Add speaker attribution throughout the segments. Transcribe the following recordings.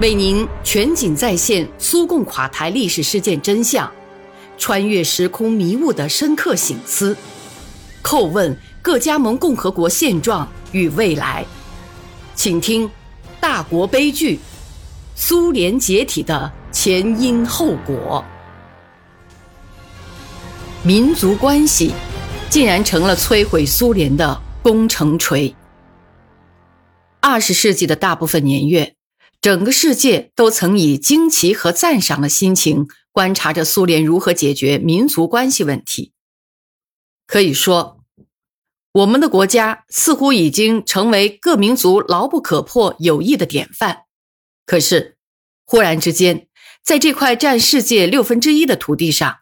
Speaker 1: 为您全景再现苏共垮台历史事件真相，穿越时空迷雾的深刻醒思，叩问各加盟共和国现状与未来。请听《大国悲剧：苏联解体的前因后果》。民族关系竟然成了摧毁苏联的工程锤。二十世纪的大部分年月。整个世界都曾以惊奇和赞赏的心情观察着苏联如何解决民族关系问题。可以说，我们的国家似乎已经成为各民族牢不可破友谊的典范。可是，忽然之间，在这块占世界六分之一的土地上，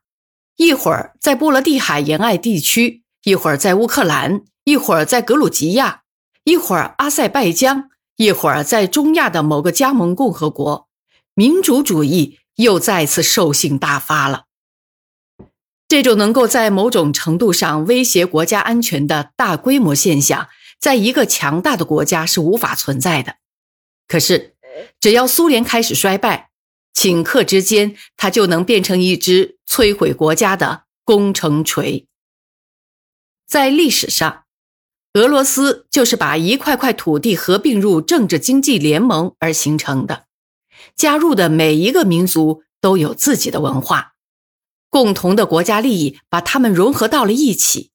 Speaker 1: 一会儿在波罗的海沿岸地区，一会儿在乌克兰，一会儿在格鲁吉亚，一会儿阿塞拜疆。一会儿，在中亚的某个加盟共和国，民主主义又再次兽性大发了。这种能够在某种程度上威胁国家安全的大规模现象，在一个强大的国家是无法存在的。可是，只要苏联开始衰败，顷刻之间，它就能变成一只摧毁国家的工程锤。在历史上。俄罗斯就是把一块块土地合并入政治经济联盟而形成的，加入的每一个民族都有自己的文化，共同的国家利益把他们融合到了一起。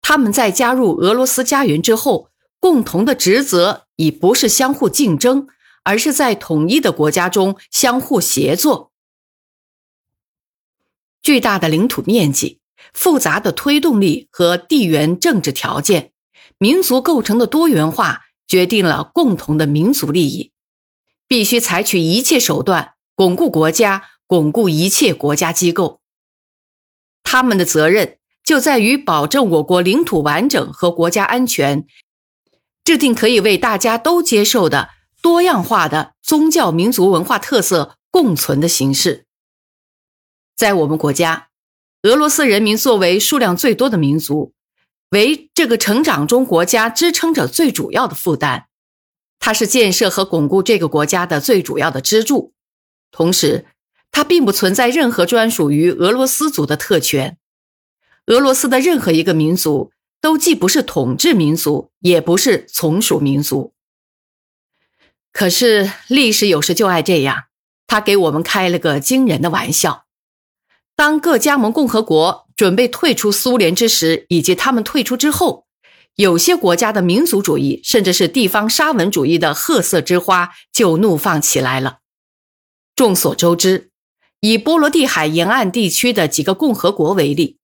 Speaker 1: 他们在加入俄罗斯家园之后，共同的职责已不是相互竞争，而是在统一的国家中相互协作。巨大的领土面积。复杂的推动力和地缘政治条件，民族构成的多元化决定了共同的民族利益，必须采取一切手段巩固国家，巩固一切国家机构。他们的责任就在于保证我国领土完整和国家安全，制定可以为大家都接受的多样化的宗教民族文化特色共存的形式。在我们国家。俄罗斯人民作为数量最多的民族，为这个成长中国家支撑着最主要的负担。它是建设和巩固这个国家的最主要的支柱。同时，它并不存在任何专属于俄罗斯族的特权。俄罗斯的任何一个民族都既不是统治民族，也不是从属民族。可是，历史有时就爱这样，他给我们开了个惊人的玩笑。当各加盟共和国准备退出苏联之时，以及他们退出之后，有些国家的民族主义，甚至是地方沙文主义的褐色之花就怒放起来了。众所周知，以波罗的海沿岸地区的几个共和国为例，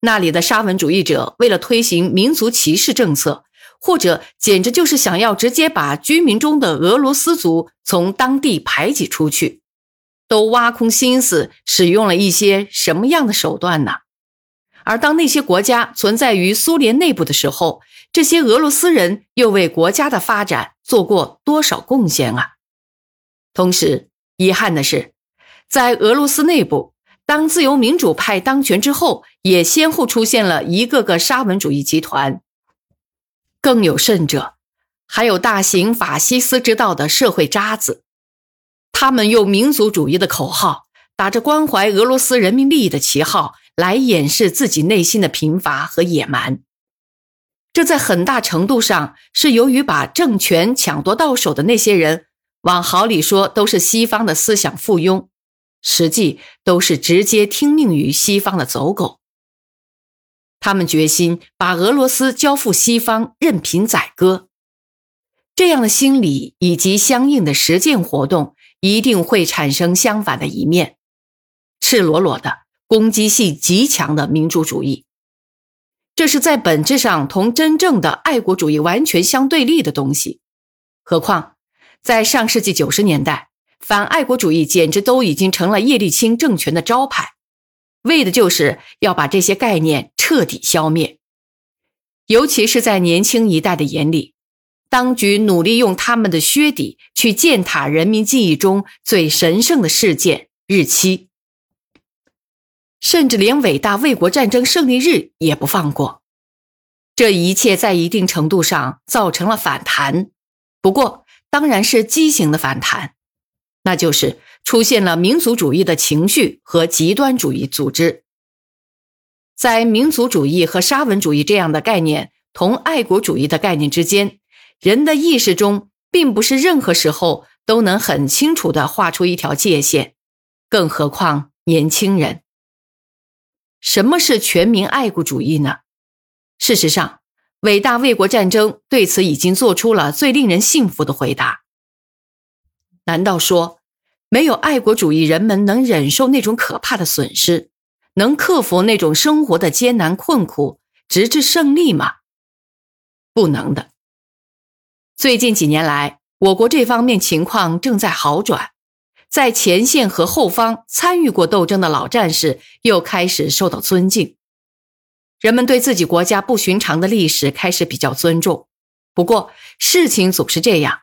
Speaker 1: 那里的沙文主义者为了推行民族歧视政策，或者简直就是想要直接把居民中的俄罗斯族从当地排挤出去。都挖空心思使用了一些什么样的手段呢？而当那些国家存在于苏联内部的时候，这些俄罗斯人又为国家的发展做过多少贡献啊？同时，遗憾的是，在俄罗斯内部，当自由民主派当权之后，也先后出现了一个个沙文主义集团。更有甚者，还有大行法西斯之道的社会渣子。他们用民族主义的口号，打着关怀俄罗斯人民利益的旗号，来掩饰自己内心的贫乏和野蛮。这在很大程度上是由于把政权抢夺到手的那些人，往好里说都是西方的思想附庸，实际都是直接听命于西方的走狗。他们决心把俄罗斯交付西方，任凭宰割。这样的心理以及相应的实践活动。一定会产生相反的一面，赤裸裸的攻击性极强的民主主义，这是在本质上同真正的爱国主义完全相对立的东西。何况在上世纪九十年代，反爱国主义简直都已经成了叶利钦政权的招牌，为的就是要把这些概念彻底消灭，尤其是在年轻一代的眼里。当局努力用他们的靴底去践踏人民记忆中最神圣的事件日期，甚至连伟大卫国战争胜利日也不放过。这一切在一定程度上造成了反弹，不过当然是畸形的反弹，那就是出现了民族主义的情绪和极端主义组织。在民族主义和沙文主义这样的概念同爱国主义的概念之间，人的意识中并不是任何时候都能很清楚地画出一条界限，更何况年轻人。什么是全民爱国主义呢？事实上，伟大卫国战争对此已经做出了最令人信服的回答。难道说没有爱国主义，人们能忍受那种可怕的损失？能克服那种生活的艰难困苦，直至胜利吗？不能的。最近几年来，我国这方面情况正在好转，在前线和后方参与过斗争的老战士又开始受到尊敬，人们对自己国家不寻常的历史开始比较尊重。不过，事情总是这样，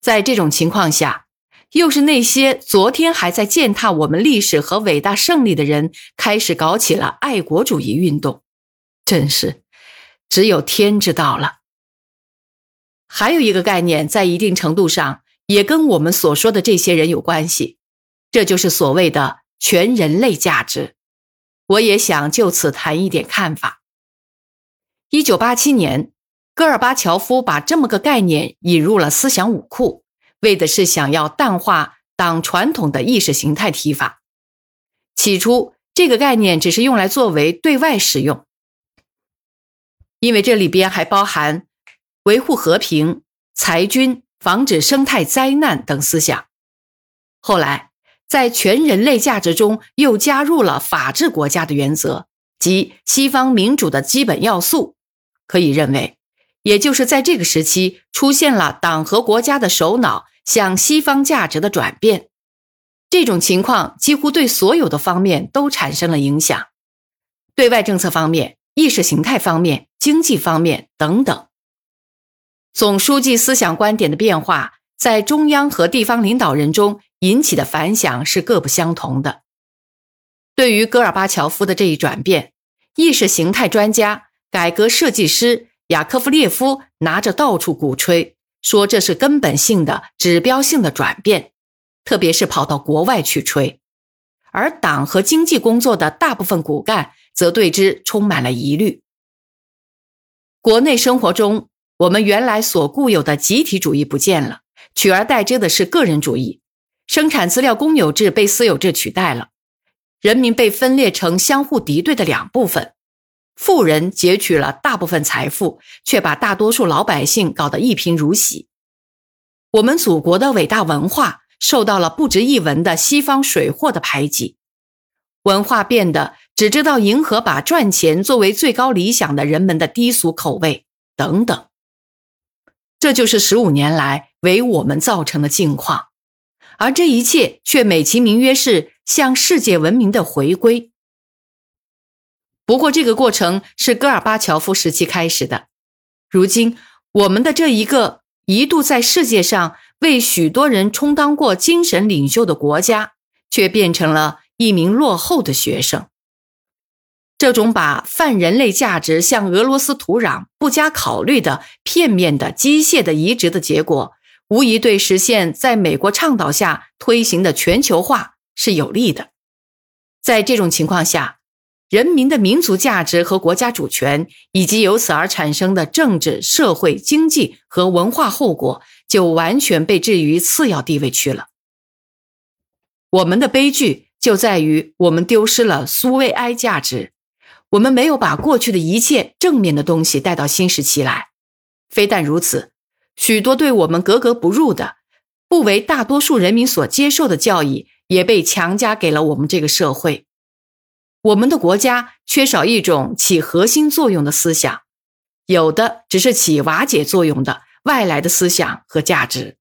Speaker 1: 在这种情况下。又是那些昨天还在践踏我们历史和伟大胜利的人，开始搞起了爱国主义运动，真是只有天知道了。还有一个概念，在一定程度上也跟我们所说的这些人有关系，这就是所谓的全人类价值。我也想就此谈一点看法。一九八七年，戈尔巴乔夫把这么个概念引入了思想武库。为的是想要淡化党传统的意识形态提法。起初，这个概念只是用来作为对外使用，因为这里边还包含维护和平、裁军、防止生态灾难等思想。后来，在全人类价值中又加入了法治国家的原则及西方民主的基本要素。可以认为。也就是在这个时期，出现了党和国家的首脑向西方价值的转变，这种情况几乎对所有的方面都产生了影响，对外政策方面、意识形态方面、经济方面等等。总书记思想观点的变化，在中央和地方领导人中引起的反响是各不相同的。对于戈尔巴乔夫的这一转变，意识形态专家、改革设计师。雅科夫列夫拿着到处鼓吹，说这是根本性的、指标性的转变，特别是跑到国外去吹。而党和经济工作的大部分骨干则对之充满了疑虑。国内生活中，我们原来所固有的集体主义不见了，取而代之的是个人主义。生产资料公有制被私有制取代了，人民被分裂成相互敌对的两部分。富人截取了大部分财富，却把大多数老百姓搞得一贫如洗。我们祖国的伟大文化受到了不值一文的西方水货的排挤，文化变得只知道迎合把赚钱作为最高理想的人们的低俗口味等等。这就是十五年来为我们造成的境况，而这一切却美其名曰是向世界文明的回归。不过，这个过程是戈尔巴乔夫时期开始的。如今，我们的这一个一度在世界上为许多人充当过精神领袖的国家，却变成了一名落后的学生。这种把泛人类价值向俄罗斯土壤不加考虑的片面的机械的移植的结果，无疑对实现在美国倡导下推行的全球化是有利的。在这种情况下。人民的民族价值和国家主权，以及由此而产生的政治、社会、经济和文化后果，就完全被置于次要地位去了。我们的悲剧就在于我们丢失了苏维埃价值，我们没有把过去的一切正面的东西带到新时期来。非但如此，许多对我们格格不入的、不为大多数人民所接受的教义，也被强加给了我们这个社会。我们的国家缺少一种起核心作用的思想，有的只是起瓦解作用的外来的思想和价值。